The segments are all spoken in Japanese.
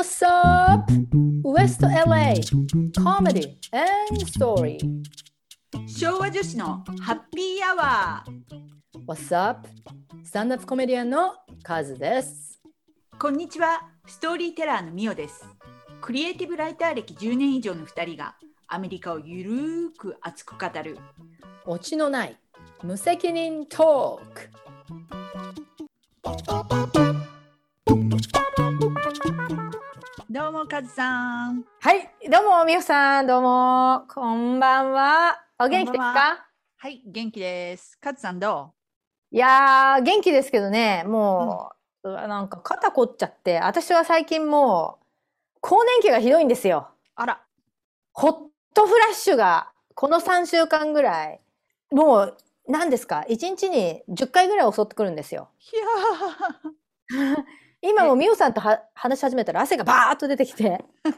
What's up? West LA Comedy and Story. 昭和女子のハッピーアワー。What's up? スタンダップコメディアンのカズです。こんにちは。ストーリーテラーのミオです。クリエイティブライター歴10年以上の2人がアメリカをゆるーく熱く語る。オチのない無責任トークどうもカズさん。はいどうもみほさんどうも。こんばんは。お元気ですか？は。い元気です。カズさんどいやー元気ですけどね。もう,、うわなんか肩凝っちゃって。私は最近もう更年期がひどいんですよ。うあら。ホットフラッシュがこの3週間ぐらいもう何ですか？1日に10回ぐらい襲ってくるんですよ。いや 今もみおさんとは話し始めたら汗がバーッと出てきて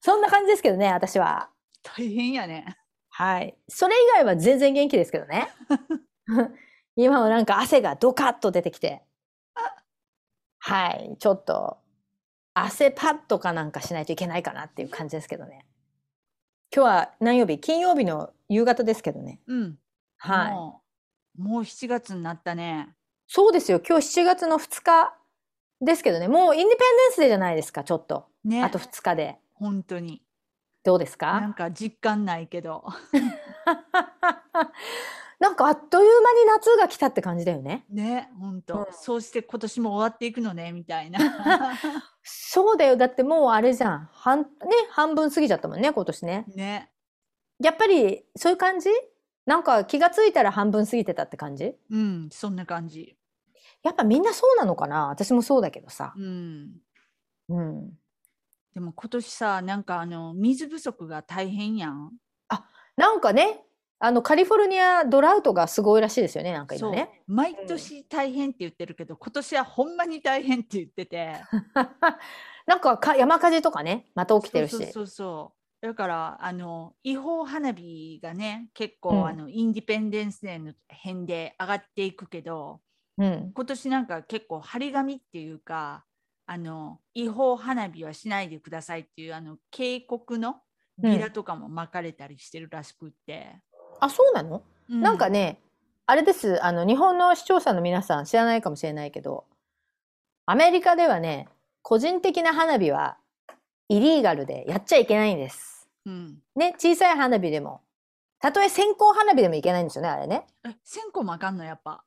そんな感じですけどね私は。ー大変やねはい。それ以外は全然元気ですけどね。今はなんか汗がドカッと出てきて。はい。ちょっと汗パッドかなんかしないといけないかなっていう感じですけどね。今日は何曜日？金曜日の夕方ですけどね。うんはい。もうもう7月になったねそうですよ。今日7月の2日ですけどね。もうインディペンデンスデーじゃないですか、ちょっと。ねあと2日で。本当にどうですなんかか実感ないけど なんかあっという間に夏が来たって感じだよね。ね本当、うんそうして今年も終わっていくのねみたいな そうだよ。だってもうあれじゃん。半、ね、半分過ぎちゃったもんね、今年ね。ねやっぱりそういう感じ？なんか気がついたら半分過ぎてたって感じ？うんそんな感じやっぱみんなそうなのかな？私もそうだけどさ。うんうん。でも今年さなんかあの水不足が大変やんなんかね、あのカリフォルニアドラウトがすごいらしいですよね、なんか今ね。毎年大変って言ってるけど、今年はほんまに大変って言ってて なんかか山火事とかね、また起きてるし。そうそうそうそうだからあの違法花火がね結構、うんあのインディペンデンスデーの辺で上がっていくけどうん。今年なんか結構張り紙っていうかあの違法花火はしないでくださいっていうあの警告のビラとかも巻かれたりしてるらしくって、あ、そうなの、うなんかね、あれです。あの、日本の視聴者の皆さん知らないかもしれないけど、アメリカではね、個人的な花火はイリーガルでやっちゃいけないんです。うん、ね、小さい花火でも。たとえ線香花火でもいけないんですよね、あれね。え線香もあかんの？やっぱ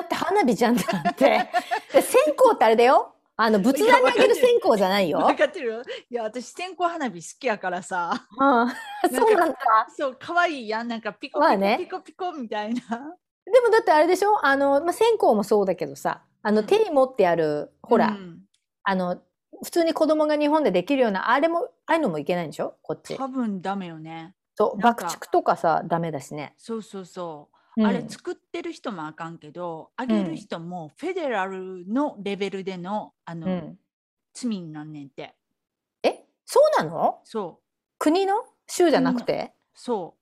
だって花火じゃんだって。で線香ってあれだよ。あの、仏壇にあげる線香じゃないよ。分かってるいや私線香花火好きやからさ。うん、そうなんだ。そう可愛いやん。なんかピコピコまあね。ピコピコみたいな、でもだってあれでしょ？あの、まあ、線香もそうだけどさ、あの、うん。手に持ってある、ほら、うん。あの、普通に子供が日本でできるような、あれも、ああいうのもいけないんでしょ？こっち。多分ダメよね。そう、爆竹とかさ、ダメだしね。そうそうそう、うん。あれ作ってる人もあかんけどあげる人もフェデラルのレベルでのあの、うん。罪になんねんて。え？そうなの？そう。国の？州じゃなくて？そ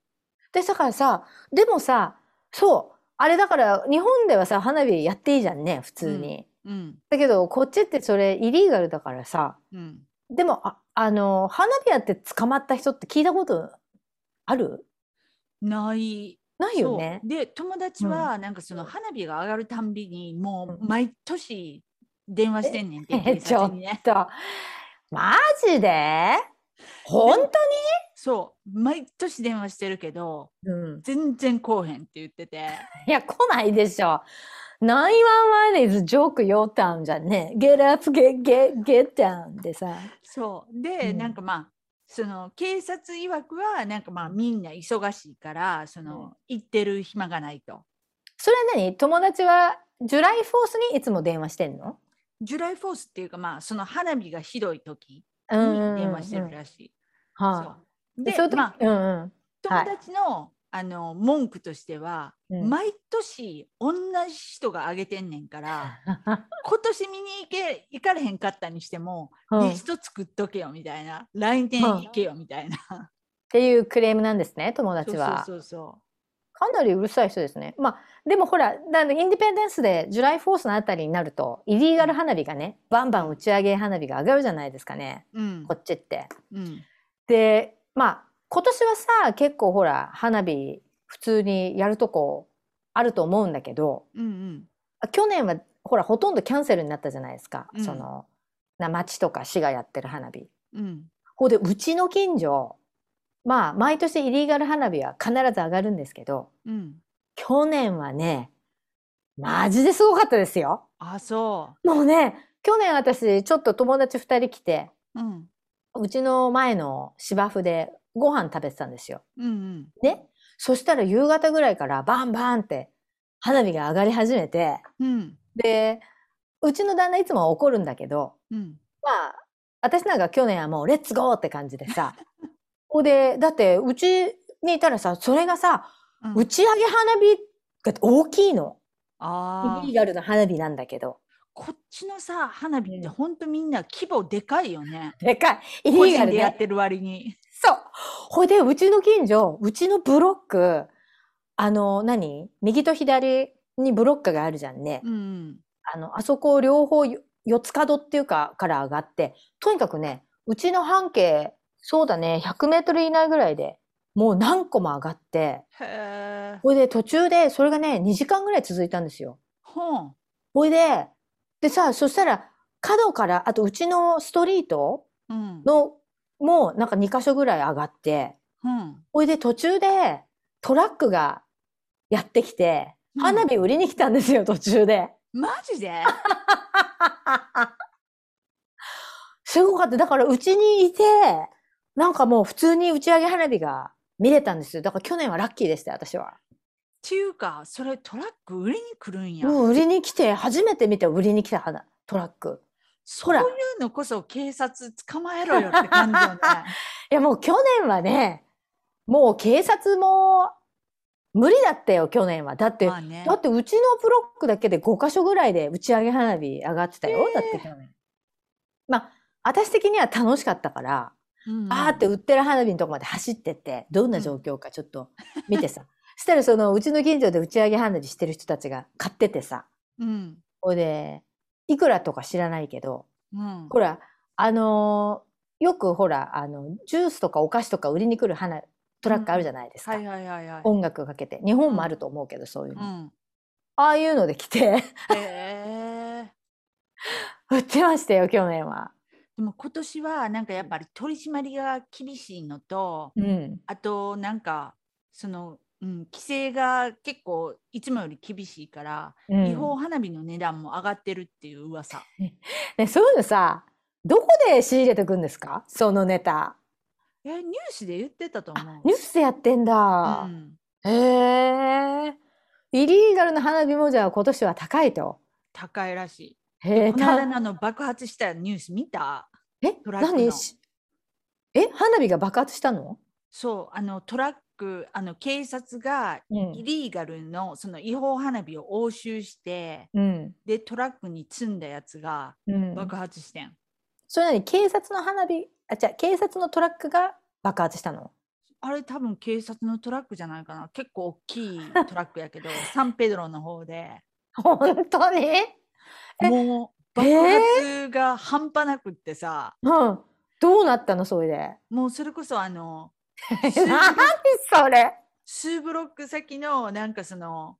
で、だからさ、でもさ、そう、あれだから、日本ではさ、花火やっていいじゃんね、普通に。ううん。だけど、こっちってそれ、イリーガルだからさ、うん。でも、あ、あの、花火やって捕まった人って聞いたことある？ないないよね。で友達はなんかその花火が上がるたんびにもううん毎年電話してんねんて、え、警ちょっ。と、マジで？本そう毎年電話してるけど当にうん。全然来おへんって言ってて いや、来ないでしょ。911 is joke your town じゃんね。get up, get, get, get down でさ。そうで、うんなんかまあその警察曰くはなんかまあみんな忙しいからその、行ってる暇がないと。それは何？友達は、ジュライフォースにいつも電話してんの？ジュライフォースっていうかまあその花火がひどい時にうん電話してるらしい。はそうい。そういう時、でまあうんうん。友達の,、あの文句としては、うん毎年同じ人が挙げてんねんから 今年見に行け行かれへんかったにしても、うんリスト作っとけよみたいな来年行けよみたいな、っていうクレームなんですね、友達は。そうそうかなりうるさい人ですね。まあ、でもほら、だインディペンデンスでジュライフォースのあたりになると、イリーガル花火がね、バンバン打ち上げ花火が上がるじゃないですかね。うんこっちって。うんで、まあ、今年はさ、結構ほら、花火、普通にやるとこあると思うんだけど、うんうん去年はほら、ほとんどキャンセルになったじゃないですか。うんその、な町とか市がやってる花火。うんほいで、うちの近所、まあ、毎年イリーガル花火は必ず上がるんですけど、うん去年はね、マジですごかったですよ。あそもうね、去年私、ちょっと友達二人来て、ううんうちの前の芝生でご飯食べてたんですよ。うんうんね。そしたら夕方ぐらいからバンバンって花火が上がり始めて、うんで、うちの旦那いつも怒るんだけど、うんまあ、私なんか去年はもうレッツゴーって感じでさ、ほ んで、だってうちにいたらさ、それがさ、うん打ち上げ花火が大きいの。あーイリーガルの花火なんだけど。こっちのさ花火ってうんほんとみんな規模でかいよね。でかい。イリ個ーガルでやってる割に。そう。ほいで、うちの近所、うちのブロック、あの、何？右と左にブロックがあるじゃんね。うんあの、あそこ両方よ四つ角っていうか、から上がって、とにかくね、うちの半径、そうだね、100メートル以内ぐらいで、もう何個も上がって。ほいで途中で、それがね、2時間ぐらい続いたんですよ。ほん。ほいで、でさ、そしたら、角から、あとうちのストリートうん。の、もうなんか2箇所ぐらい上がって、うん。ほいで途中でトラックがやってきて、うん花火売りに来たんですよ、途中で。マジで？すごかった。だからうちにいて、なんかもう普通に打ち上げ花火が見れたんですよ。だから去年はラッキーでしたよ、私は。っていうかそれトラック売りに来るんや。もう売りに来て、初めて見て売りに来た花トラック。そういうのこそ警察捕まえろよって感じよね。いやもう去年はね、もう警察も無理だったよ、去年は。だって、まあねだってうちのブロックだけで5箇所ぐらいで打ち上げ花火上がってたよ。だって去年。まあ、私的には楽しかったから、うんあーって売ってる花火のとこまで走ってって、どんな状況かちょっと見てさ。したらそのうちの近所で打ち上げ花火してる人たちが買っててさ。うん。ほいで、いくらとか知らないけど、うん。ほら、あのーよくほら、あの、ジュースとかお菓子とか売りに来る花、トラックあるじゃないですか。はいはいはいはい。音楽かけて。日本もあると思うけど、そういうの。うん。ああいうので来て。売ってましたよ、去年は。でも今年はなんかやっぱり取り締まりが厳しいのと、うん。あとなんかその、うん、規制が結構いつもより厳しいから、うん違法花火の値段も上がってるっていう噂。ね、そういうのさ、どこで仕入れてくんですか？そのネタ。え、ニュースで言ってたと思う。ニュースでやってんうだ。ん、へえ。イリーガルな花火もじゃあ今年は高いと？高いらしい。へえ、このの爆発したニュース見た？え、何？しえ、花火が爆発したの？そう、あのトラック、あの警察がうんイリーガルのその違法花火を押収して、うん。で、トラックに積んだやつがうん。爆発してん。それなに警察の花火、あ、じゃ警察のトラックが爆発したの？あれ多分警察のトラックじゃないかな。結構大きいトラックやけど、サンペドロの方で本当に？えもう爆発が半端なくってさ、うん。どうなったの？それで。もうそれこそあの、何それ？数ブロック先のなんかその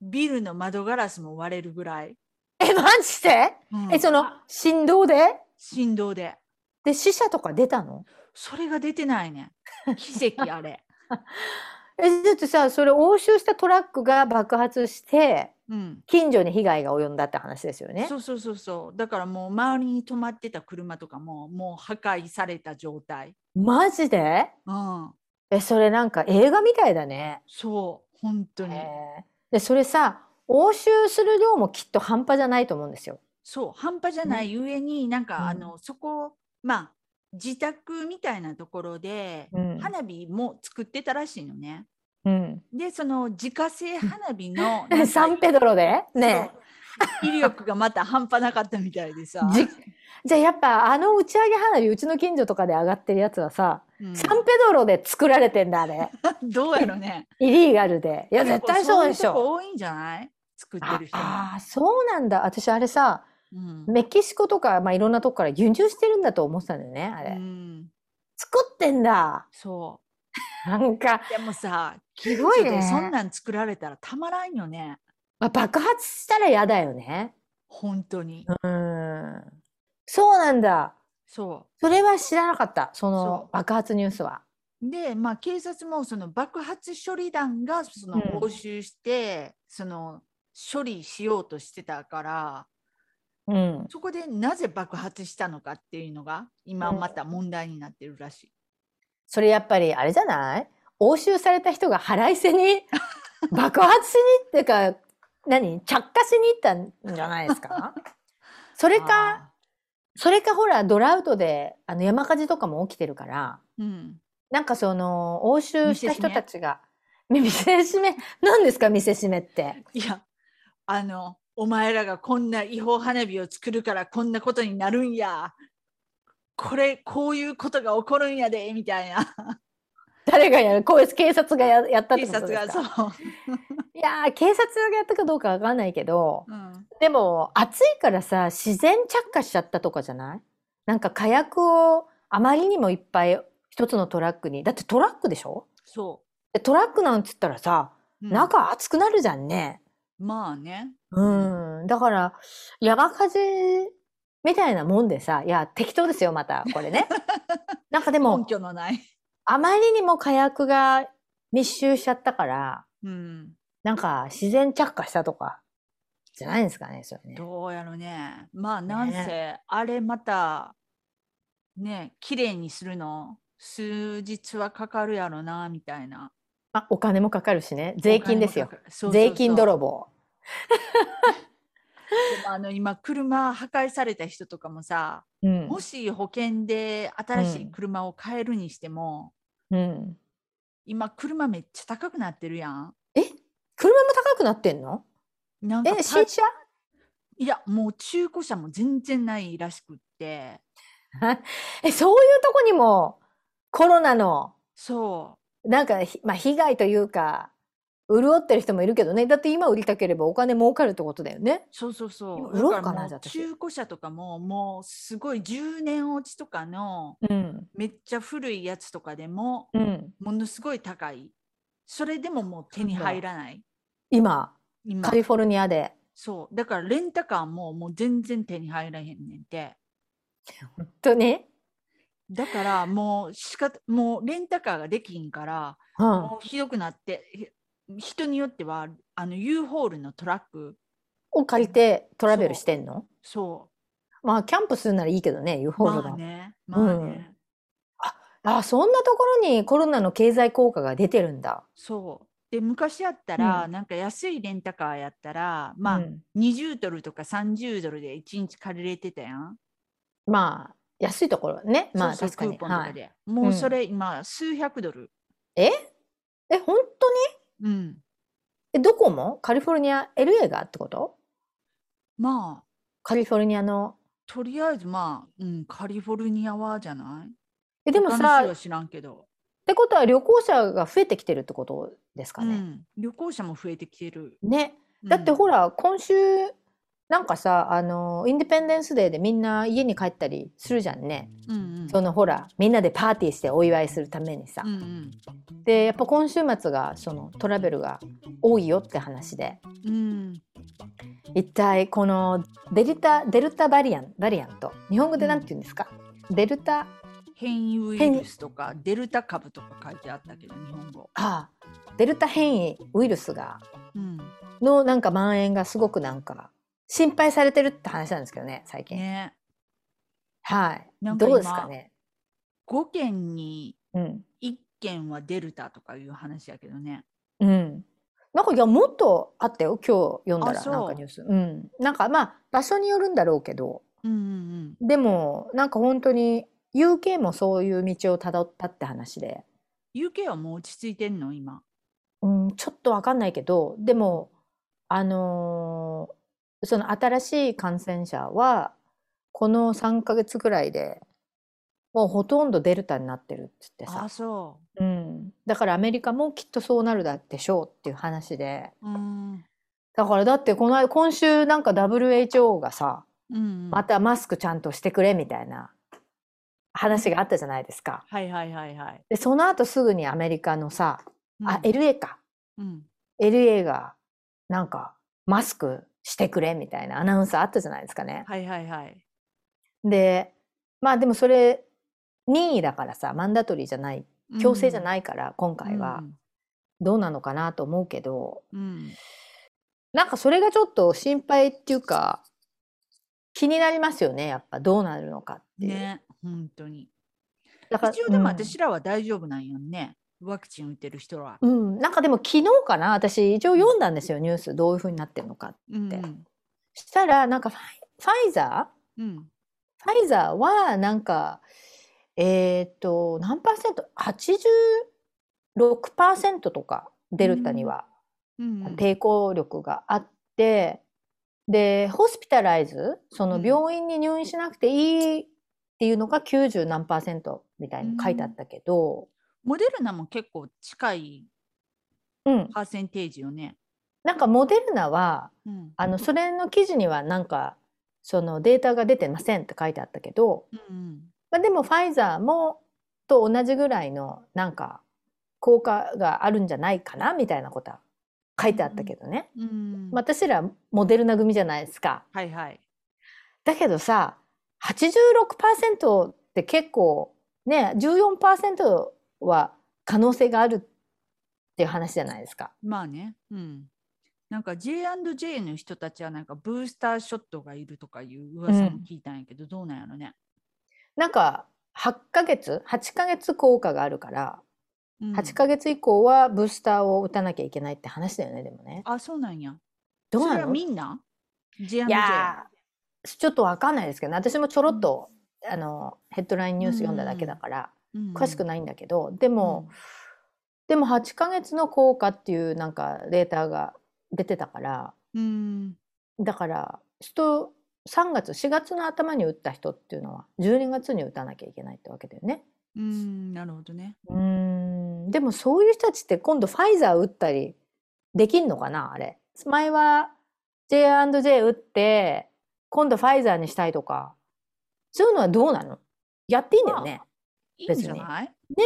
ビルの窓ガラスも割れるぐらい。え、マジで？うんえ、そのあ振動で？振動で。で、死者とか出たの？それが出てないねん。奇跡あれ。え、だってさ、それ押収したトラックが爆発して、うん。近所に被害が及んだって話ですよね。そうそうそうそう。だからもう周りに止まってた車とかももう破壊された状態。マジで？うん。え、それなんか映画みたいだね。そう、本当に。で、それさ、押収する量もきっと半端じゃないと思うんですよ。そう、半端じゃないゆえに、なんか、うんあの、そこ、まあ、自宅みたいなところで、うん花火も作ってたらしいのね。うん。で、その自家製花火の サンペドロで？ね威力がまた半端なかったみたいでさ。じじゃあやっぱあの打ち上げ花火うちの近所とかで上がってるやつはさうんサンペドロで作られてんだ、あれ。どうやろね。イリーガルで。いや、絶対そうでし結構そう。多いんじゃない？作ってある人も。あー、そうなんだ。私、あれさ、うんメキシコとか、まあ、いろんなとこから輸入してるんだと思ってたんだよね、あうれ。ん、作ってんだ。そなんか、う。でもさ、すごいねそんなん作られたらたまらんよね。まあ、爆発したら嫌だよね。本当に。うん。そうなんだ。そそれは知らなかった。その爆発ニュースは。う。で、まあ、警察もその爆発処理団がそのうん押収して、その処理しようとしてたから、うん。そこでなぜ爆発したのかっていうのが今うんまた問題になってるらしい。それやっぱりあれじゃない？押収された人が腹いせに 爆発しにっていうか何？着火しに行ったんじゃないですか？それかあそれかほらドラウトであの山火事とかも起きてるからー、うん。なんかその押収した人たちが見せしめ。何ですか見せしめって？いや、あの、お前らがこんな違法花火を作るからこんなことになるんや。これ、こういうことが起こるんやで、みたいな。誰がやる？こういう警察がややったって警ことですか？察がそう。いやー警察がやったかどうかわかんないけどうん、でも暑いからさ自然着火しちゃったとかじゃない？なんか火薬をあまりにもいっぱい一つのトラックにだってトラックでしょ？そでトラックなんつったらさ、う。うん中熱くなるじゃんね。まあね。うん。だから山火事みたいなもんでさいや適当ですよまたこれね。なんかで根も拠のない。あまりにも火薬が密集しちゃったからうん。なんか自然着火したとかじゃないんですかねそれね。どうやろね。まあ、なんせ、あれまた、ね、綺麗にするの、数日はかかるやろな、みたいな。あお金もかかるしね税金ですよ。そうそうそう税金泥棒。でもあの今車破壊された人とかもさ、うん。もし保険で新しうん。い車を買えるにしても、うん、今車めっちゃ高くなってるやん。え？車も高くなってんの？えなんかパ新車？いやもう中古車も全然ないらしくって。えそういうとこにもコロナのそなんか、ひまあ、被害というか潤ってる人もいるけどね。だって今売りたければお金儲かるってことだよね。うそうそうそう。今売ろうかなじゃ中古車とかももうすごい10年落ちとかのうん。めっちゃ古いやつとかでもうん、ものすごい高い。それでももう手に入らない。今。今。カリフォルニアで。そう。だからレンタカーももう全然手に入らへんねんて。本当に、だからもうしかもうレンタカーができんからうん、もうひどくなってひ人によってはあの U ホールのトラック。を借りてトラベルしてんの？そまあキャンプするならいいけどね U うホールの、まあねまあね、あそんなところにコロナの経済効果が出てるんだ。そう。で昔やったら、うなんか安いレンタカーやったらまあ、うん。20ドルとか30ドルで1日借りれてたやん。まあ安いところね。まあ確かに。クーポンとはい。もうそれ今数百ドル。え？え本当に？うん。えどこも？カリフォルニア LA がってこと？まあ。カリフォルニアの？とりあえずまあ、うん、カリフォルニアはじゃない？えでもさ知らんけど、てことは旅行者が増えてきてるってことですかね、うん、旅行者も増えてきてる。ね。だってうんほら今週なんかさあのインディペンデンスデーでみんな家に帰ったりするじゃんね、うんうん。そのほらみんなでパーティーしてお祝いするためにさ、うんうん。でやっぱ今週末がそのトラベルが多いよって話で。うん。一体このデルタデルタバリアンバリアント日本語でなんて言うんですか、デルタ？変異ウイルスとかデルタ株とか書いてあったけど日本語。ああデルタ変異ウイルスが。うん、のなんか蔓延がすごくなんか心配されてるって話なんですけどね最近、ね。はい。どうですかね？5件にうん。1件はデルタとかいう話やけどね。うん。なんかいやもっとあったよ今日読んだらなんかニュース。うん。なんかまあ場所によるんだろうけど。うんうんでもなんか本当に UK もそういう道をたどったって話で、うん。UK はもう落ち着いてんの今？うん、ちょっとわかんないけどでもあのーその新しい感染者はこの3ヶ月ぐらいでもうほとんどデルタになってるっつってあさ、そうん、だからアメリカもきっとそうなるだでしょうっていう話でう。うん。だからだってこの間今週なんか WHO がさうん。またマスクちゃんとしてくれみたいな話があったじゃないですか。はいはいはいはい。でその後すぐにアメリカのさ、あうん LA かうん。LA がなんかマスクしてくれみたいなアナウンスあったじゃないですかね。はいはいはい。でまあでもそれ任意だからさマンダトリーじゃない強制じゃいないから今回はどうなのかなと思うけどうん。なんかそれがちょっと心配っていうか気になりますよねやっぱどうなるのかっていう。ね、本当に。だから一応でもうん私らは大丈夫なんよね。ワクチン打ってる人は。うん、なんかでも昨日かな？私一応読んだんですよニュース。どういうふうになってるのかうんてしたらなんかファイザー？うん。ファイザーはなんかえっ、と何パーセント？86%とかデルタにはうん。抵抗力があって、でホスピタライズ？そのうん。病院に入院しなくていいっていうのが90何パーセントみたいに書いてあったけど、モデルナも結構近いうん、パーセンテージよね。なんかモデルナはうん。あのそれの記事にはなんかそのデータが出てませんって書いてあったけど、うん。まあ、でもファイザーもと同じぐらいのなんか効果があるんじゃないかなみたいなことは書いてあったけどね、うん。まあ私らモデルナ組じゃないですか。はいはい。だけどさ86%って結構ね14%は可能性があるっていう話じゃないですか。まあね。うん。なんか J&J の人たちはなんかブースターショットがいるとかいう噂も聞いたんやけど、どうなんやろね。なんか8ヶ月8ヶ月効果があるからうん8ヶ月以降はブースターを打たなきゃいけないって話だよねでもね。あ、そうなんや。どうなの？みんな ?J&J？いやーちょっとわかんないですけどね私もちょろっと、あのヘッドラインニュース読んだだけだから、うん詳しくないんだけどでも、でも8ヶ月の効果っていうなんかデータが出てたからうん。だから人3月4月の頭に打った人っていうのは12月に打たなきゃいけないってわけだよね。うん、なるほどね。うーんでもそういう人たちって今度ファイザー打ったりできんのかなあれ。前は J&J 打って今度ファイザーにしたいとかそういうのはどうなの？やっていいんだよね。いいんじゃない？ね。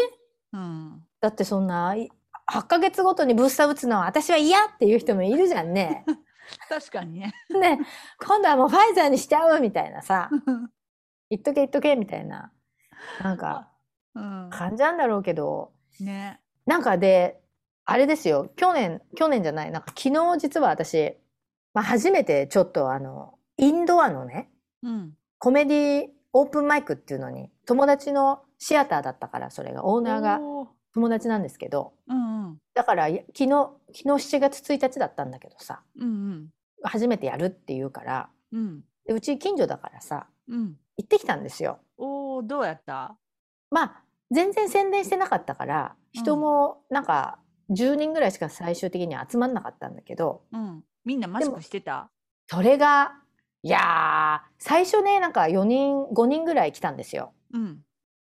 うん。だってそんない8ヶ月ごとにブースター打つのは私は嫌っていう人もいるじゃんね。確かにね。ね今度はもうファイザーにしちゃうみたいなさ 言っとけ言っとけみたいななんかうん。感じなんだろうけどね。なんかであれですよ去年去年じゃないなんか昨日実は私、まあ、初めてちょっとあのインドアのねうん。コメディオープンマイクっていうのに友達のシアターだったからそれがオーナーが友達なんですけどうんうん。だから昨日昨日7月1日だったんだけどさうん初めてやるって言うからうん。うん。でうち近所だからさうん。行ってきたんですよ。おお、どうやった？まあ全然宣伝してなかったから人もなんか10人ぐらいしか最終的には集まんなかったんだけどうん。みんなマスクしてた？それがいやー最初ねなんか4人5人ぐらい来たんですよ。うん。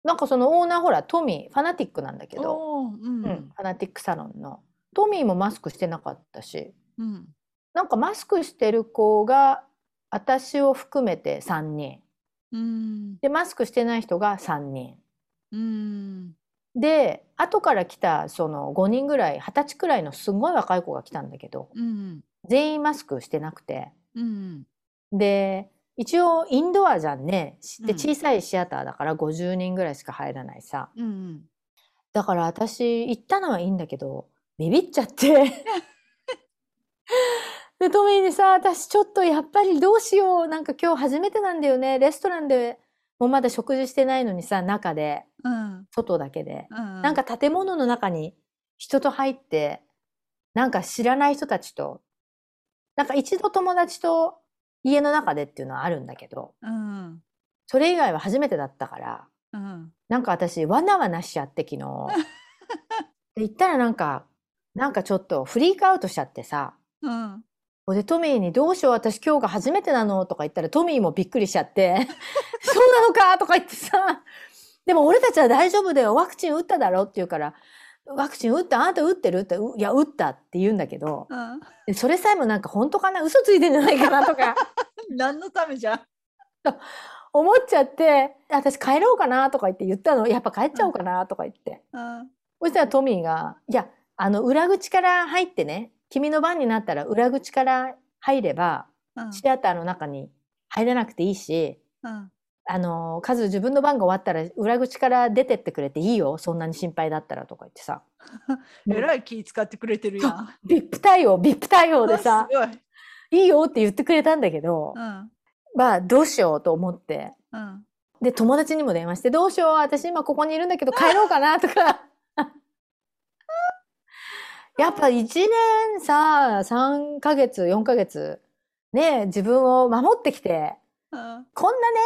なんかそのオーナーほらトミーファナティックなんだけど、うん。うん、ファナティックサロンのトミーもマスクしてなかったしうん。なんかマスクしてる子が私を含めて3人うん。でマスクしてない人が3人うん。で後から来たその5人ぐらい20歳くらいのすごい若い子が来たんだけどうん。全員マスクしてなくてうん。で一応インドアじゃんね。でうん。小さいシアターだから50人ぐらいしか入らないさ。うん。だから私行ったのはいいんだけどビビっちゃって。でトミーにさ私ちょっとやっぱりどうしよう。なんか今日初めてなんだよね。レストランでもうまだ食事してないのにさ中でうん。外だけで。うん。なんか建物の中に人と入ってなんか知らない人たちとなんか一度友達と家の中でっていうのはあるんだけどうん。それ以外は初めてだったからうん。なんか私わなわなしちゃって昨日 で行ったらなんかなんかちょっとフリークアウトしちゃってさうん。でトミーに「どうしよう私今日が初めてなの」とか言ったらトミーもびっくりしちゃって「そうなのか」とか言ってさでも俺たちは大丈夫だよ。ワクチン打っただろって言うから、ワクチン打ったあなた打ってる？って、ういや、打ったって言うんだけど、うん。でそれさえもなんか本当かな？嘘ついてんじゃないかなとか。何のためじゃ思っちゃって、私帰ろうかなとか言って言ったの。やっぱ帰っちゃおうかなとか言って。うん。そしたらトミーが、いや、あの、裏口から入ってね、君の番になったら裏口から入れば、うん。シアターの中に入らなくていいし、うんあの、数自分の番が終わったら裏口から出てってくれていいよ。そんなに心配だったらとか言ってさ。えらい気使ってくれてるやん。ビップ対応、ビップ対応でさ。いいよって言ってくれたんだけど、うんまあ、どうしようと思って。うんで、友達にも電話して、どうしよう私今ここにいるんだけど帰ろうかなとか。やっぱ1年さ、3ヶ月、4ヶ月、ね、自分を守ってきて、うんこんなね、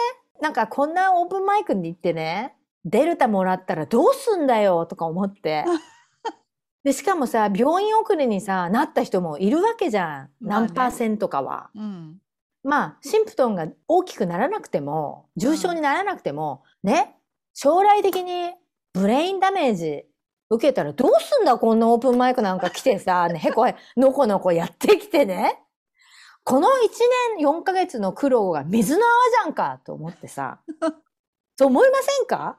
なんかこんなオープンマイクに行ってね、デルタもらったらどうすんだよとか思って。で、しかもさ、病院遅れにさ、なった人もいるわけじゃん。何パーセントかは。うんまあ、シンプトンが大きくならなくても、重症にならなくても、ね、将来的にブレインダメージ受けたらどうすんだこんなオープンマイクなんか来てさ、ね、へこへ、のこのこやってきてね。この1年4ヶ月の苦労が水の泡じゃんかと思ってさ。と思いませんか？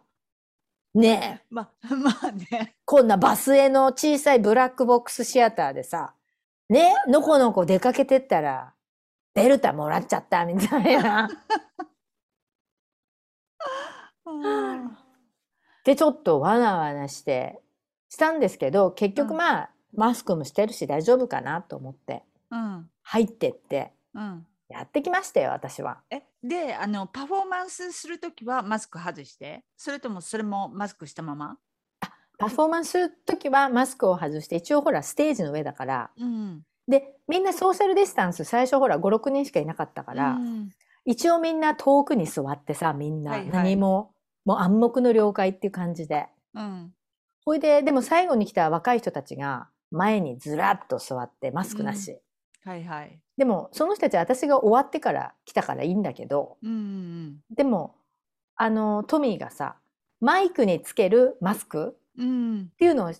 ねえ。ままあね。こんなバスへの小さいブラックボックスシアターでさ、ね、のこのこ出かけてったら、デルタもらっちゃったみたいな。うんで、ちょっとわなわなして、したんですけど、結局うんまあ、マスクもしてるし大丈夫かなと思って、うん。入ってって、うん。やってきましたよ、私は。えであのパフォーマンスするときはマスク外して？それともそれもマスクしたまま？パフォーマンスするときはマスクを外して、一応ほら、ステージの上だから、うん。で、みんなソーシャルディスタンス、最初ほら、5、6人しかいなかったから、うん。一応みんな遠くに座ってさ、みんな、はいはい。何も、もう暗黙の了解っていう感じで。うん。ほいで、でも最後に来た若い人たちが、前にずらっと座って、マスクなし。はいはい。でも、その人たちは私が終わってから来たからいいんだけど、うんうんでも、あの、トミーがさ、マイクにつけるマスクうんっていうのを、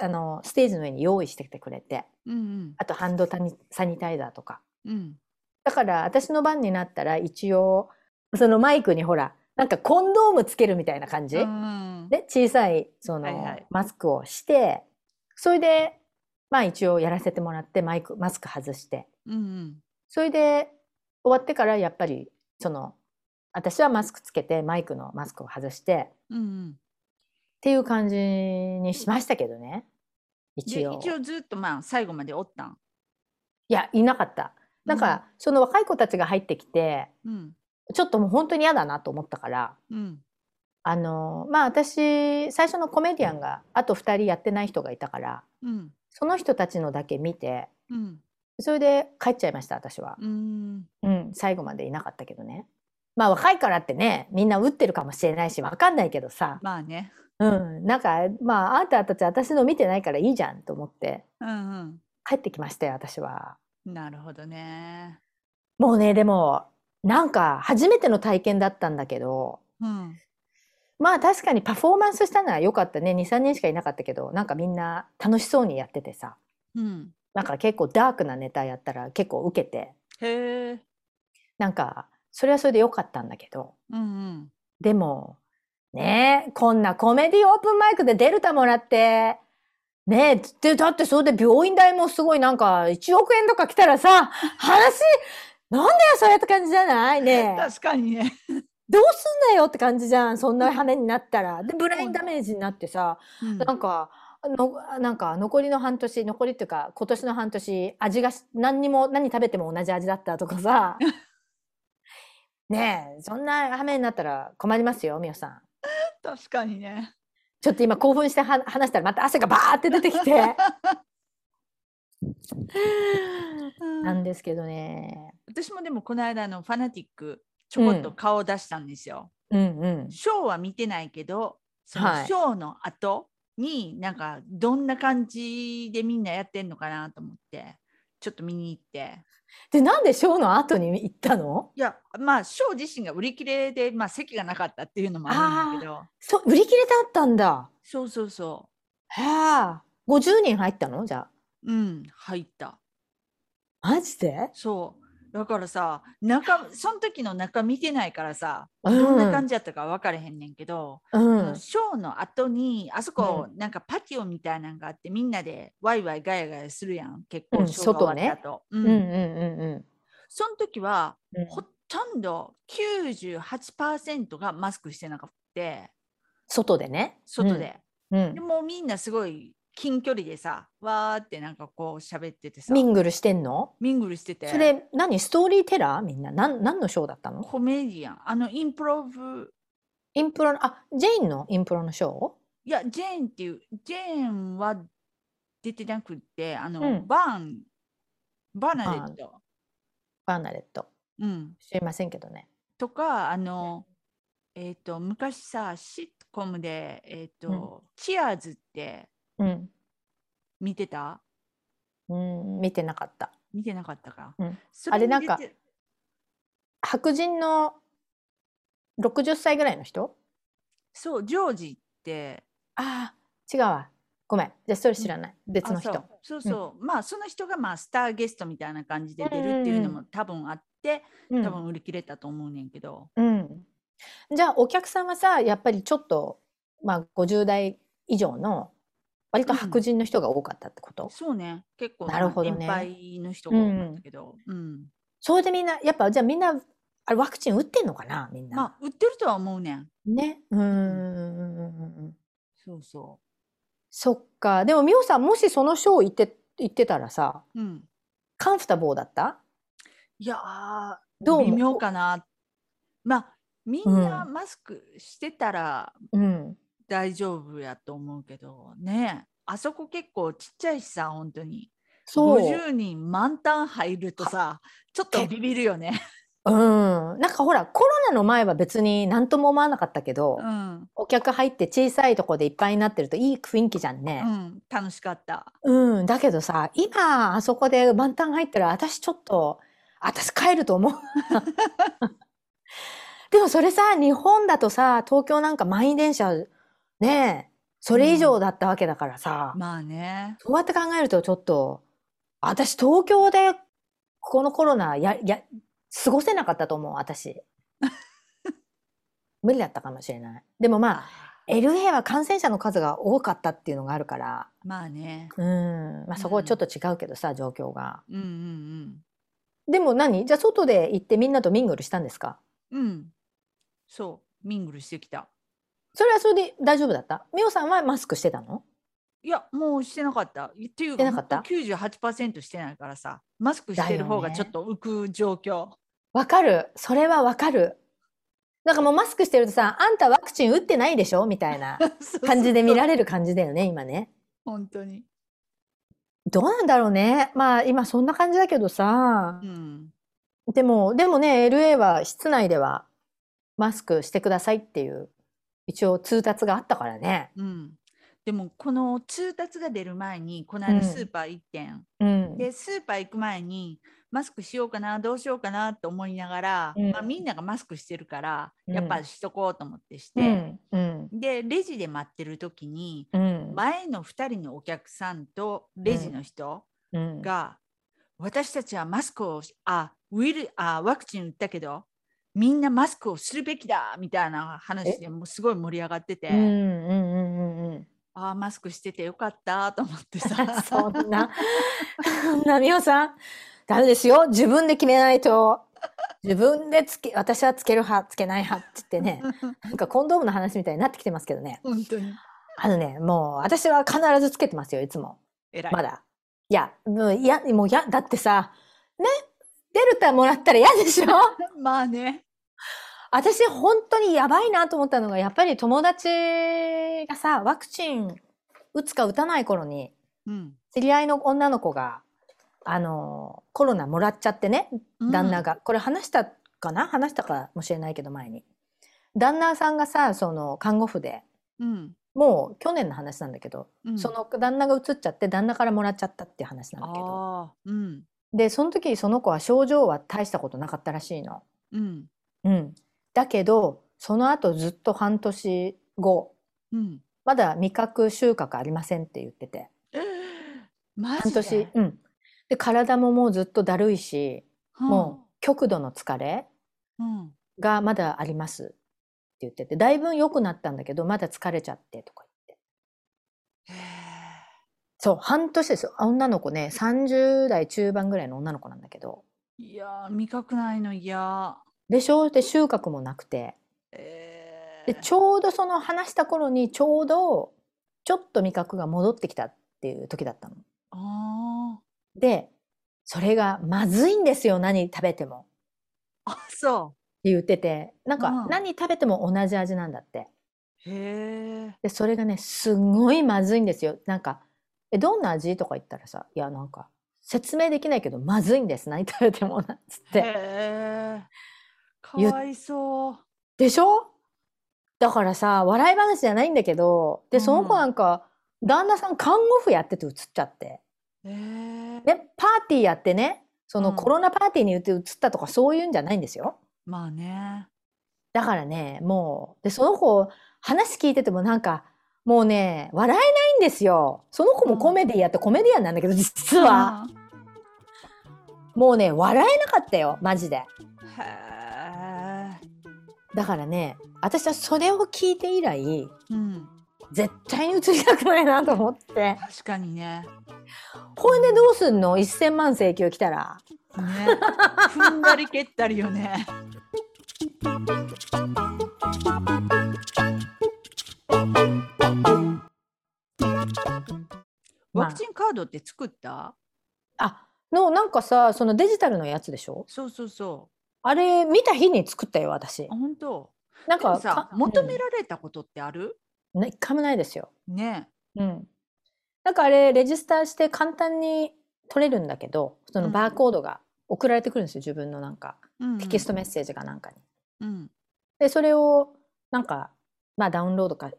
あの、ステージの上に用意してきてくれて、うんうん。あとハンドタニサニタイザーとか。うん。だから、私の番になったら一応、そのマイクにほら、なんかコンドームつけるみたいな感じ、うんで、小さい、その、はいはい。マスクをして、それで、まあ一応やらせてもらって、マイク、マスク外して、うんそれで終わってからやっぱりその私はマスクつけてマイクのマスクを外してっうんうん。ていう感じにしましたけどね。で一応。一応ずっとまあ最後までおったん？いやいなかった。だから、その若い子たちが入ってきてうん。ちょっともう本当に嫌だなと思ったからうん。あのまあ私最初のコメディアンがあと2人やってない人がいたからうんその人たちのだけ見てうん。それで帰っちゃいました私は。うん。うん。最後までいなかったけどね。まあ若いからってねみんな打ってるかもしれないしわかんないけどさ。まあね。うん、なんかまああんたたち私の見てないからいいじゃんと思って。うん帰ってきましたよ私は。うんなるほどね。もうねでもなんか初めての体験だったんだけどうんまあ確かにパフォーマンスしたのは良かったね。23人しかいなかったけどなんかみんな楽しそうにやっててさ。うん。なんか結構ダークなネタやったら結構受けて。へえ。なんかそれはそれで良かったんだけど。うんうん。でもねえこんなコメディオープンマイクでデルタもらってねえでだってそれで病院代もすごいなんか1億円とか来たらさ話なんだよそれって感じじゃない？ねえ。確かにねどうすんだよって感じじゃんそんな羽になったら。でブレインダメージになってさうん。なんかのなんか残りの半年残りっていうか今年の半年味がし何にも何食べても同じ味だったとかさ。ねえそんな羽目になったら困りますよみおさん。確かにね。ちょっと今興奮しては話したらまた汗がバーって出てきて。なんですけどね。私もでもこの間あのファナティックちょこっと顔を出したんですよ。うんうん。ショーは見てないけどそのはい。ショーの後になんかどんな感じでみんなやってんのかなと思ってちょっと見に行って。で、なんでショーの後に行ったの？いやまあショー自身が売り切れで、まあ、席がなかったっていうのもあるんだけど。そう、売り切れだったんだ。そうそうそへえ。50人入ったの？じゃあ。ううん入った。マジで？そうだからさ中その時の中見てないからさうん。どんな感じやったか分からへんねんけど、うん。ショーの後にあそこ、なんかパティオみたいなのがあってみんなでワイワイガヤガヤするやん。結うん構ショーが終わった後、うん。うんうんうんその時はうん。ほとんど98%がマスクしてなかった。外でね。外で、うん。でもうみんなすごい近距離でさわーってなんかこう喋っててさ。 mingle してんの？ mingle してて。それ、何？ストーリーテラー？みんな？なん、何のショーだったの？コメディアン。あの improv。インプロの、あ、ジェインの？インプロのショー？いやジェーンっていうジェーンは出てなくってあの、うん。バーン。バーナデット、バーナレット。うん、知りませんけどね。とかあのえっ、と昔さシットコムでえっ、と、チアーズってうん。見てた？うん、見てなかった。見てなかったか、うんあれなんか白人の60歳ぐらいの人？そうジョージってああ、違うわ。ごめん。じゃあそれ知らない。別の人あそう。そうそう、まあその人がまあスターゲストみたいな感じで出るっていうのうんうも多分あって、うん多分売り切れたと思うねんけど、うん。じゃあお客さんはさ、やっぱりちょっと、まあ50代以上の割と白人の人が多かったってこと、そうね。結構なるほどね。年配の人が多かったけど、うん。それでみんな、やっぱじゃあみんな、あれワクチン打ってんのかな？みんな。まあ売ってるとは思うねん。ね。うんうんうんうんうん。そうそそっか。でもミオさん、もしそのショー行って、行ってたらさ、ううん。カンフタボーだった？いやーどう微妙かな。まあみんなマスクしてたらうん。大丈夫やと思うけどねあそこ結構ちっちゃいしさ本当にそう。50人満タン入るとさちょっとビビるよね。うん。なんかほら、コロナの前は別に何とも思わなかったけど、うんお客入って小さいとこでいっぱいになってるといい雰囲気じゃんうね。ん、楽しかった。うん。だけどさ、今、あそこで満タン入ったら、私ちょっと、私帰ると思う。でもそれさ、日本だとさ、東京なんか満員電車、ねえ、それ以上だったわけだからさ、まあね。そうやって考えるとちょっと、私東京でこのコロナや、や、過ごせなかったと思う、私。無理だったかもしれない。でもまあ、LA は感染者の数が多かったっていうのがあるから、まあね。うん、まあそこはちょっと違うけどさ、状況が。うんうんでも何？じゃあ外で行ってみんなとミングルしたんですか？うん。うん。そう、ミングルしてきた。それはそれで大丈夫だった？ミオさんはマスクしてたの？いや、もうしてなかった。っていうしてなかった？本当98%してないからさ、マスクしてる方がちょっと浮く状況。わかる。それはわかる。なんかもうマスクしてるとさ、あんたワクチン打ってないでしょ？みたいな 感じで見られれる感じだよね、今ね。本当に。どうなんだろうね。まあ今そんな感じだけどさう。ん。でも、でもね、LA は室内ではマスクしてくださいっていう一応通達があったからね。うん。でも、この通達が出る前に、このうん間スーパー行ってん。うん。で、スーパー行く前に、マスクしようかな、どうしようかなと思いながら、うんまあ、みんながマスクしてるから、うんやっぱしとこうと思ってしうて。で、レジで待ってる時に、うん。前の2人のお客さんとレジの人うん。が、私たちはマスクをしあウイルあワクチン打ったけどみんなマスクをするべきだみたいな話でもうすごい盛り上がってて、うんうんうんうんうん。ああマスクしててよかったと思ってさ そんな、な、みおさん、ダメですよ。自分で決めないと。自分でつけ、私はつける派、つけない派って言ってね、なんかコンドームの話みたいになってきてますけどね。本当にあのね、もう私は必ずつけてますよ、いつも。偉いまだ。いや、もういや、もういや、だってさ、ね、デルタもらったら嫌でしょ？まあね。私本当にやばいなと思ったのが、やっぱり友達がさ、ワクチン打つか打たない頃に、うん。知り合いの女の子が、あの、コロナもらっちゃってね、旦那が。これ話したかな？話したかもしれないけど、前に。旦那さんがさ、その、看護婦で、うん。もう去年の話なんだけど、うん。その旦那が移っちゃって、旦那からもらっちゃったっていう話なんだけど。で、その時その子は症状は大したことなかったらしいの。うん。うん。だけど、その後ずっと半年後、うん。まだ味覚収穫ありませんって言ってて。えーマ半ジで？年。うん。で、体ももうずっとだるいし、もう極度の疲れうん。うん。がまだありますって言ってて、だいぶ良くなったんだけど、まだ疲れちゃってとかそう、半年ですよ。あ女の子ね、30代中盤ぐらいの女の子なんだけど。ーいやー、味覚ないの嫌。でしょ？で、収穫もなくて。えで、ちょうどその話した頃に、ちょうど、ちょっと味覚が戻ってきたっていう時だったの。あで、それがまずいんですよ、何食べても。ーあ、そって言ってて、なんかうん何食べても同じ味なんだって。う。へえ。で、それがね、すごいまずいんですよ。なんか、え、どんな味？とか言ったらさ、いや、なんか、説明できないけど、まずいんです。何食べてもな、つっへて。え。かわいそう。でしょ？だからさ、笑い話じゃないんだけど、で、その子うんなんか、旦那さん看護婦やってて移っちゃって。へえ。で、パーティーやってね、そのうんコロナパーティーに移ったとかそういうんじゃないんですよ。まあね。だからね、もう、で、その子、話聞いててもなんか、もうね、笑えないんですよ。その子もコメディやってコメディアンなんだけど、実は。もうね、笑えなかったよ、マジで。だからね、私はそれを聞いて以来、うん。絶対に移りたくないなと思って。確かにね。これでどうすんの ?1000 万請求来たら。ね。踏んだり蹴ったりよね。ワクチンカードって作った、あ、の、なんかさ、そのデジタルのやつでしょ？そうそうそあれ、見た日に作ったよ、私。本当？なんか、さか求められたことってある、うんね一回もないですよ。ね。うん。なんかあれ、レジスターして簡単に取れるんだけど、そのバーコードが送られてくるんですよ、自分のなんか、うんうんテキストメッセージかなんかに。うん。で、それを、なんか、まあダウンロードか、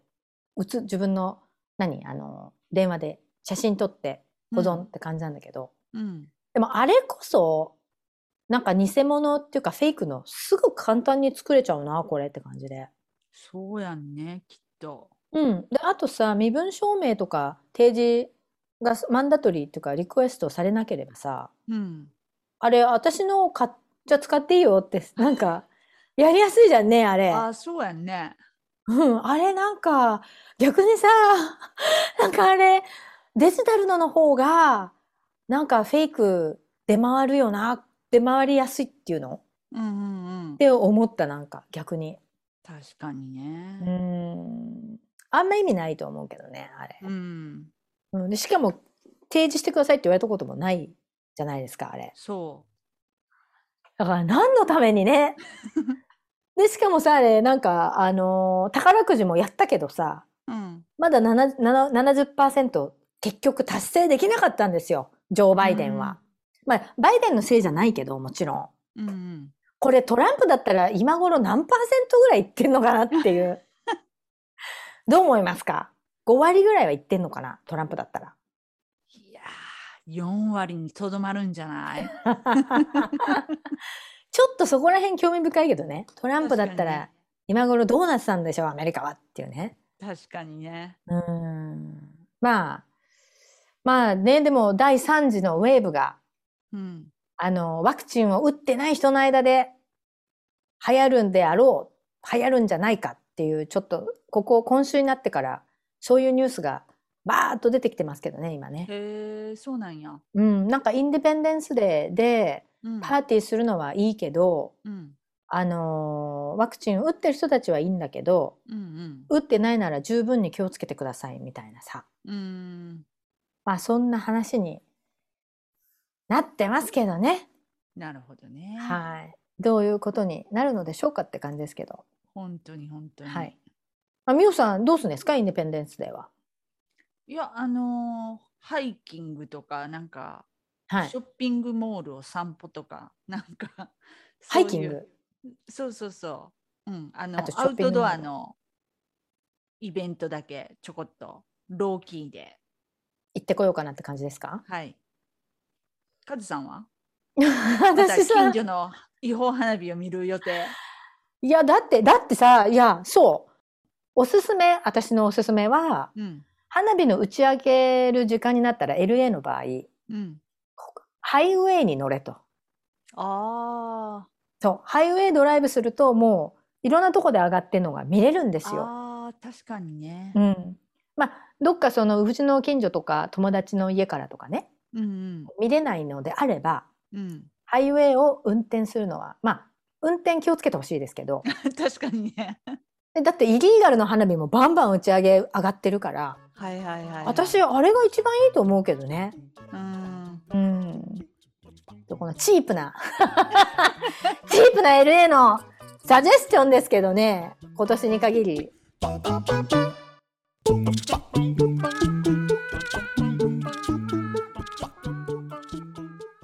うつ、自分の、何、あの、電話で写真撮って保存って感じなんだけど、うん。でもあれこそ、なんか偽物っていうかフェイクのすぐ簡単に作れちゃうな、これって感じで。そうやんね、きっと。うん。で、あとさ、身分証明とか提示がマンダトリーっていうかリクエストされなければさ、うん。あれ、私の買っじゃあ使っていいよって、なんか、やりやすいじゃんね、あれ。あ、そうやんね。うん、あれなんか、逆にさ、なんかあれ、デジタルのの方が、なんかフェイク出回るよな、出回りやすいっていうの？うんうんうんっ。て思った、なんか逆に。確かにうね。ん。あんま意味ないと思うけどね、あれ。うん。うん、でしかも、提示してくださいって言われたこともないじゃないですか、あれ。そだから何のためにね。で、しかもさ、あれ、なんか、あのー宝くじもやったけどさ、う。うん。まだ7 7 70%結局達成できなかったんですよ、ジョー・バイデンは。まあ、バイデンのせいじゃないけど、もちろん。うんうん。これトランプだったら今頃何パーセントぐらいいってんのかなっていう。どう思いますか ?5 割ぐらいはいってんのかなトランプだったら。いやー、4割にとどまるんじゃない？ちょっとそこら辺興味深いけどね。トランプだったら今頃どうなってたんでしょう、アメリカはっていうね。確かにね。うーん。まあ、まあね、でも第3次のウェーブが、うん。あの、ワクチンを打ってない人の間で流行るんであろう、流行るんじゃないかっていう、ちょっと、ここ今週になってから、そういうニュースがバーッと出てきてますけどね、今ね。へえ、そうなんや。うん、なんかインディペンデンスデーでうん。パーティーするのはいいけど、うん。あのーワクチン打ってる人たちはいいんだけど、うん打ってないなら十分に気をつけてくださいみたいなさ。うん。うん。まあそんな話になってますけどね。なるほどね。はい。どういうことになるのでしょうかって感じですけど。本当に本当に。はい。まあ、みおさんどうするんですか？インディペンデンスデーは。いや、あのーハイキングとか、なんか、はいショ。ッピングモールを散歩とか、なんか、ハイキング？そうそうそう。うん、あのアウトドアのイベントだけちょこっとローキーで。行ってこようかなって感じですか？はい。カズさんは？私さ近所の違法花火を見る予定？いやだってだってさいやそうおすすめ私のおすすめはうん。花火の打ち上げる時間になったら LA の場合うん。ハイウェイに乗れとあそうハイウェイドライブするともういろんなとこで上がってるのが見れるんであ。すよ。ああ、確かにねう。ん、まあどっかそのうちの近所とか友達の家からとかねうん見れないのであればうん。うん。ハイウェイを運転するのはまあ運転気をつけてほしいですけど 確かにね。でだってイリーガルの花火もバンバン打ち上げ上がってるからはいはいはい、はい。私あれが一番いいと思うけどね。うん。うん。このチープな。チープな LA のサジェスチョンですけどね。今年に限り。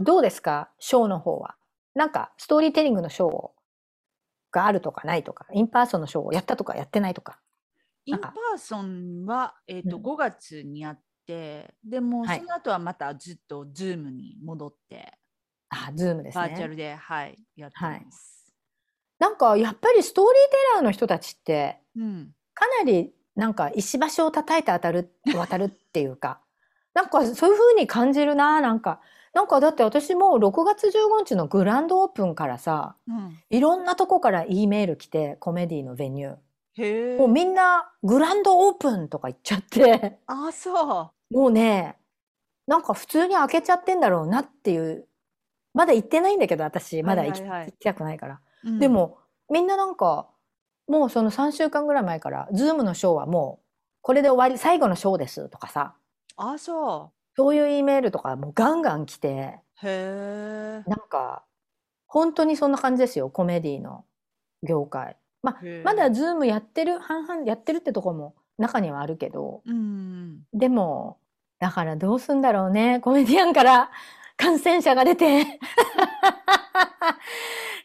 どうですか？ショーの方は。なんかストーリーテリングのショーがあるとかないとか。 in-person のショーをやったとかやってないとか。 in-person は、えーとうん。5月にやって、でもはい。その後はまたずっと Zoom に戻って、あ、 Zoom ですね。バーチャルで、はい、やってます。なんかやっぱりストーリーテラーの人たちってうん、かなりなんか石橋を叩いて当たる渡るっていうか。なんかそういう風に感じるななんか。なんかだって私も6月15日のグランドオープンからさうん、いろんなとこから E メール来てコメディの venue。もうみんなグランドオープンとか言っちゃって。ああ、そもうねなんか普通に開けちゃってんだろうなっていうまだ行ってないんだけど私まだ行き,、たくないから、う。うんで、もみんななんかもうその3週間ぐらい前から「ズームのショーはもうこれで終わり最後のショーです」とかさああ、そそういう E メールとかもうガンガン来てう。へえ。なんか本当にそんな感じですよコメディの業界。まあまだズームやってる半々やってるってとこも中にはあるけどうん。でもだからどうすんだろうねコメディアンから 感染者が出て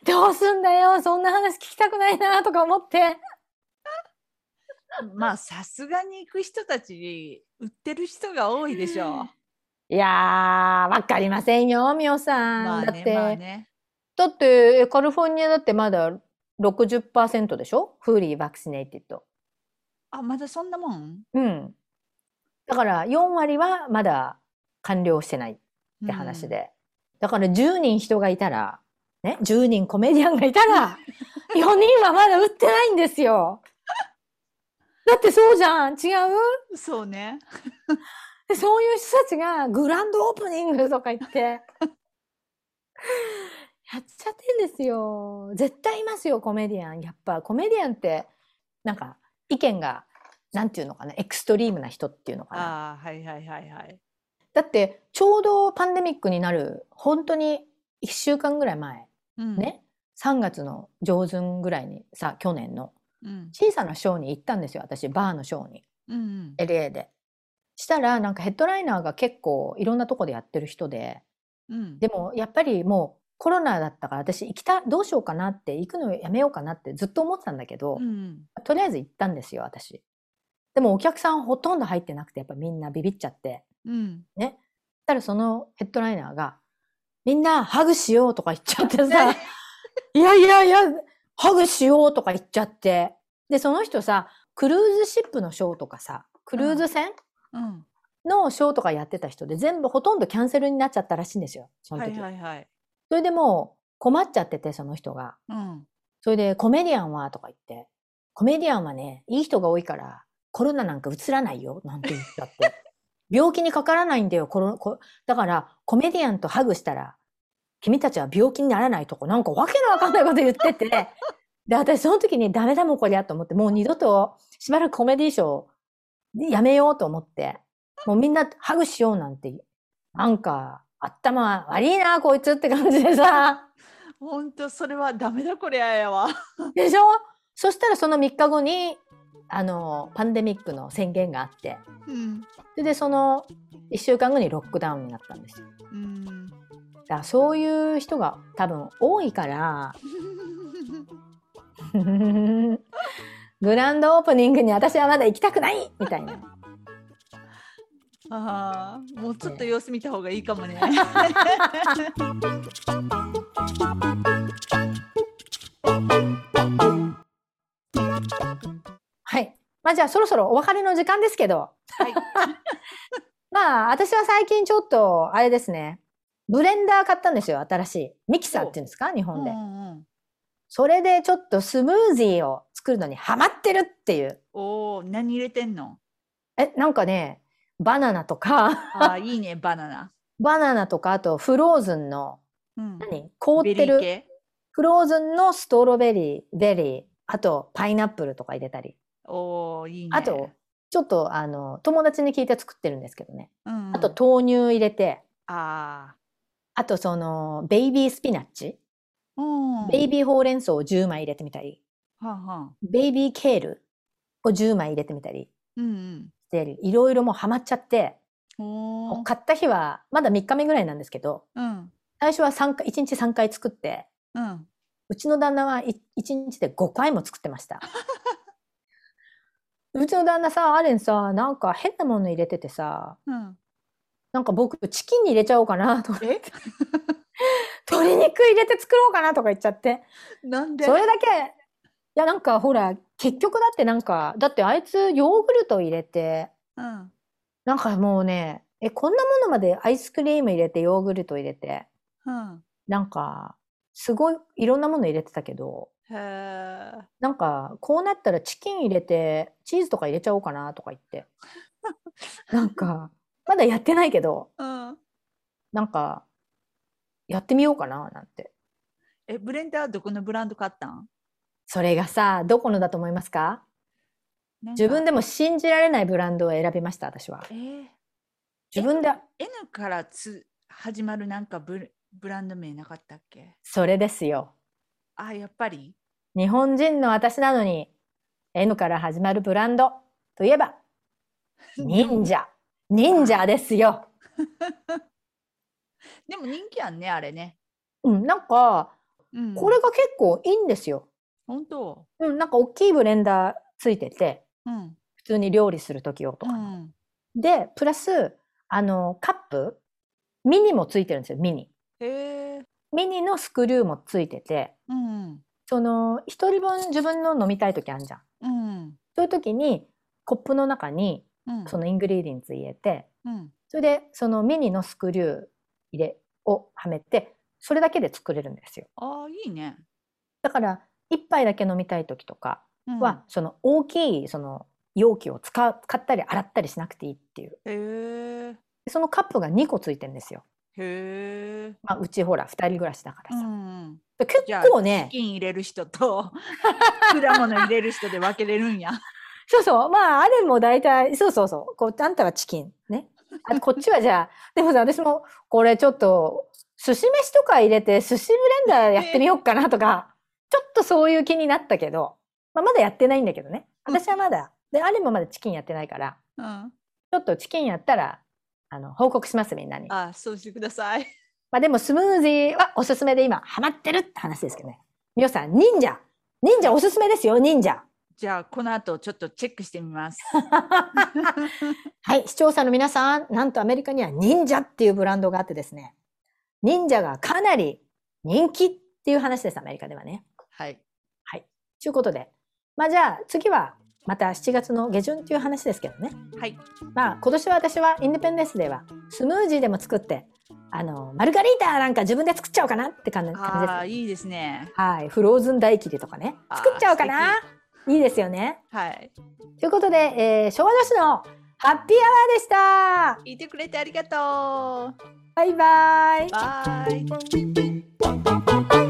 どうすんだよそんな話聞きたくないなとか思って。まあ、さすがに行く人たち、売ってる人が多いでしょう。いやー、わかりませんよ、みおさん。まあね、だって、まあね。だって、えカリフォルニアだってまだ60%でしょ？フーリーバクシネイティッド。あ、まだそんなもん？うん。だから4割はまだ完了してないって話。で。だから10人人がいたら、ね、10人コメディアンがいたら、4人はまだ売ってないんですよ。だってそうじゃん違う？うんそうね。でそういう人たちがグランドオープニングとか言って、やっちゃってんですよ。絶対いますよ、コメディアン。やっぱコメディアンって、なんか意見が、なんていうのかな、エクストリームな人っていうのかな。ああ、はいはいはいはい。だって、ちょうどパンデミックになる、本当に1週間ぐらい前、うん。ね、3月の上旬ぐらいにさ、去年のうん。小さなショーに行ったんですよ、私、バーのショーに。うん。LA で。したら、なんかヘッドライナーが結構いろんなとこでやってる人で、うん。でもやっぱりもうコロナだったから私行きた、どうしようかなって、行くのやめようかなってずっと思ってたんだけど、うん。とりあえず行ったんですよ、私。でもお客さんほとんど入ってなくて、やっぱみんなビビっちゃって。うん。ね。たらそのヘッドライナーが、みんなハグしようとか言っちゃってさ、いやいやいや、ハグしようとか言っちゃって。で、その人さ、クルーズシップのショーとかさ、クルーズ船、うん。のショーとかやってた人で全部ほとんどキャンセルになっちゃったらしいんですよ、そのは時。いはいはい。それでもう困っちゃってて、その人が。うん。それでコメディアンはとか言って、コメディアンはね、いい人が多いからコロナなんかうつらないよ、なんて言っちゃって。病気にかからないんだよ、コロコだからコメディアンとハグしたら、君たちは病気にならないとこ、なんかわけのわかんないこと言ってて、で、私その時にダメだもんこりゃと思って、もう二度としばらくコメディーショーやめようと思って、もうみんなハグしようなんて、なんか頭悪いな、こいつって感じでさ。ほんと、それはダメだこりゃやわ。でしょ？そしたらその3日後に、あの、パンデミックの宣言があって、うん。それでその1週間後にロックダウンになったんですよ。うん。だからそういう人が多分多いから、グランドオープニングに私はまだ行きたくないみたいな。ああ、もうちょっと様子見た方がいいかもね。はい。まあじゃあそろそろお別れの時間ですけど。はい。まあ私は最近ちょっと、あれですね。ブレンダー買ったんですよ、新しい。ミキサーっていうんですか？日う本で。んうんそれでちょっとスムージーを作るのにハマってるっていう。おお、何入れてんの？え、なんかね、バナナとか、ああ、いいね、バナナ。バナナとか、あとフローズンの、うん。何？凍っベてる。フローズンのストロベリー、ベリー、あとパイナップルとか入れたり。おお、いいね。あと、ちょっとあの、友達に聞いて作ってるんですけどね。うんうん、あと豆乳入れて、ああとその、 baby spinach、あ、うん。ベイビーほうれん草を10枚入れてみたり、はんはん。 baby kale を10枚入れてみたりうんして、いろいろもうハマっちゃって、買った日は、まだ3日目ぐらいなんですけど、うん。最初は3回、1日3回作って、うん。うちの旦那は1日で5回も作ってました。うちの旦那さ、あれんさ、なんか変なもの入れててさ、うん。なんか僕チキンに入れちゃおうかなと思って。え？鶏肉入れて作ろうかなとか言っちゃって。なんで？それだけ、いやなんかほら、結局だってなんか、だってあいつヨーグルト入れて、うん。なんかもうね、え、こんなものまでアイスクリーム入れてヨーグルト入れて、うん。なんか、すごいいろんなもの入れてたけど、へえ。なんか、こうなったらチキン入れて、チーズとか入れちゃおうかなとか言って。なんか、まだやってないけど、うん。なんか、やってみようかななんて。え、ブレンダーはどこのブランド買ったん？それがさ、どこのだと思いますか？自分でも信じられないブランドを選びました、私は。えー、自分で、N からつ始まるなんかブレブランド名なかったっけ？それですよ。あ、やっぱり？日本人の私なのに、N から始まるブランドといえば、忍者。忍者ですよ。でも人気やんね、あれね。うん、なんか、うん、これが結構いいんですよ。本当うん、なんか大きいブレンダーついてて、うん。普通に料理するとき用とか。うん。で、プラス、あの、カップ、ミニもついてるんですよ、ミニ。へえ。ミニのスクリューもついてて、うん。その、一人分自分の飲みたいときあるじゃん。うん。そういうときに、コップの中に、うん。その ingredients 入れて、うん。それで、そのミニのスクリュー入れをはめて、それだけで作れるんですよ。ああ、いいね。だから、一杯だけ飲みたいときとかうん、は、その大きい、その容器を使ったり洗ったりしなくていいっていう。へそのカップが2個ついてるんですよ。へえ。まあ、うちほら、2人暮らしだからうさ。ん。で結構ねチ、キン入れる人と 果物入れる人で分けれるんや。そうそう、まあ、あれも大体、そうそうそう、こう、あんたはチキン、ね。あこっちはじゃあ、でもさ、私も、これちょっと、寿司飯とか入れて、寿司ブレンダーやってみようかなとか、ちょっとそういう気になったけど、まあ、まだやってないんだけどね。私はまだ、で、あれもまだチキンやってないから、うん。ちょっとチキンやったら、あの、報告します、みんなに。あ、そうしてください。まあでもスムージーはおすすめで今ハマってるって話ですけどね。皆さん、忍者忍者おすすめですよ、忍者じゃあこの後ちょっとチェックしてみます。はい、視聴者の皆さん、なんとアメリカには忍者っていうブランドがあってですね、忍者がかなり人気っていう話です、アメリカではね。はい。ということで、まあじゃあ次はまた7月の下旬っていう話ですけどね。はい。まあ今年は私はインディペンデンスデーはスムージーでも作って、あの、マルガリータなんか自分で作っちゃおうかなって感じですああ、いいですね。はい、フローズン大切りとかね、作っちゃおうかないいですよね。はい。ということで、えー昭和女子のハッピーアワーでした。聞いてくれてありがとう。バイバイ。バイ。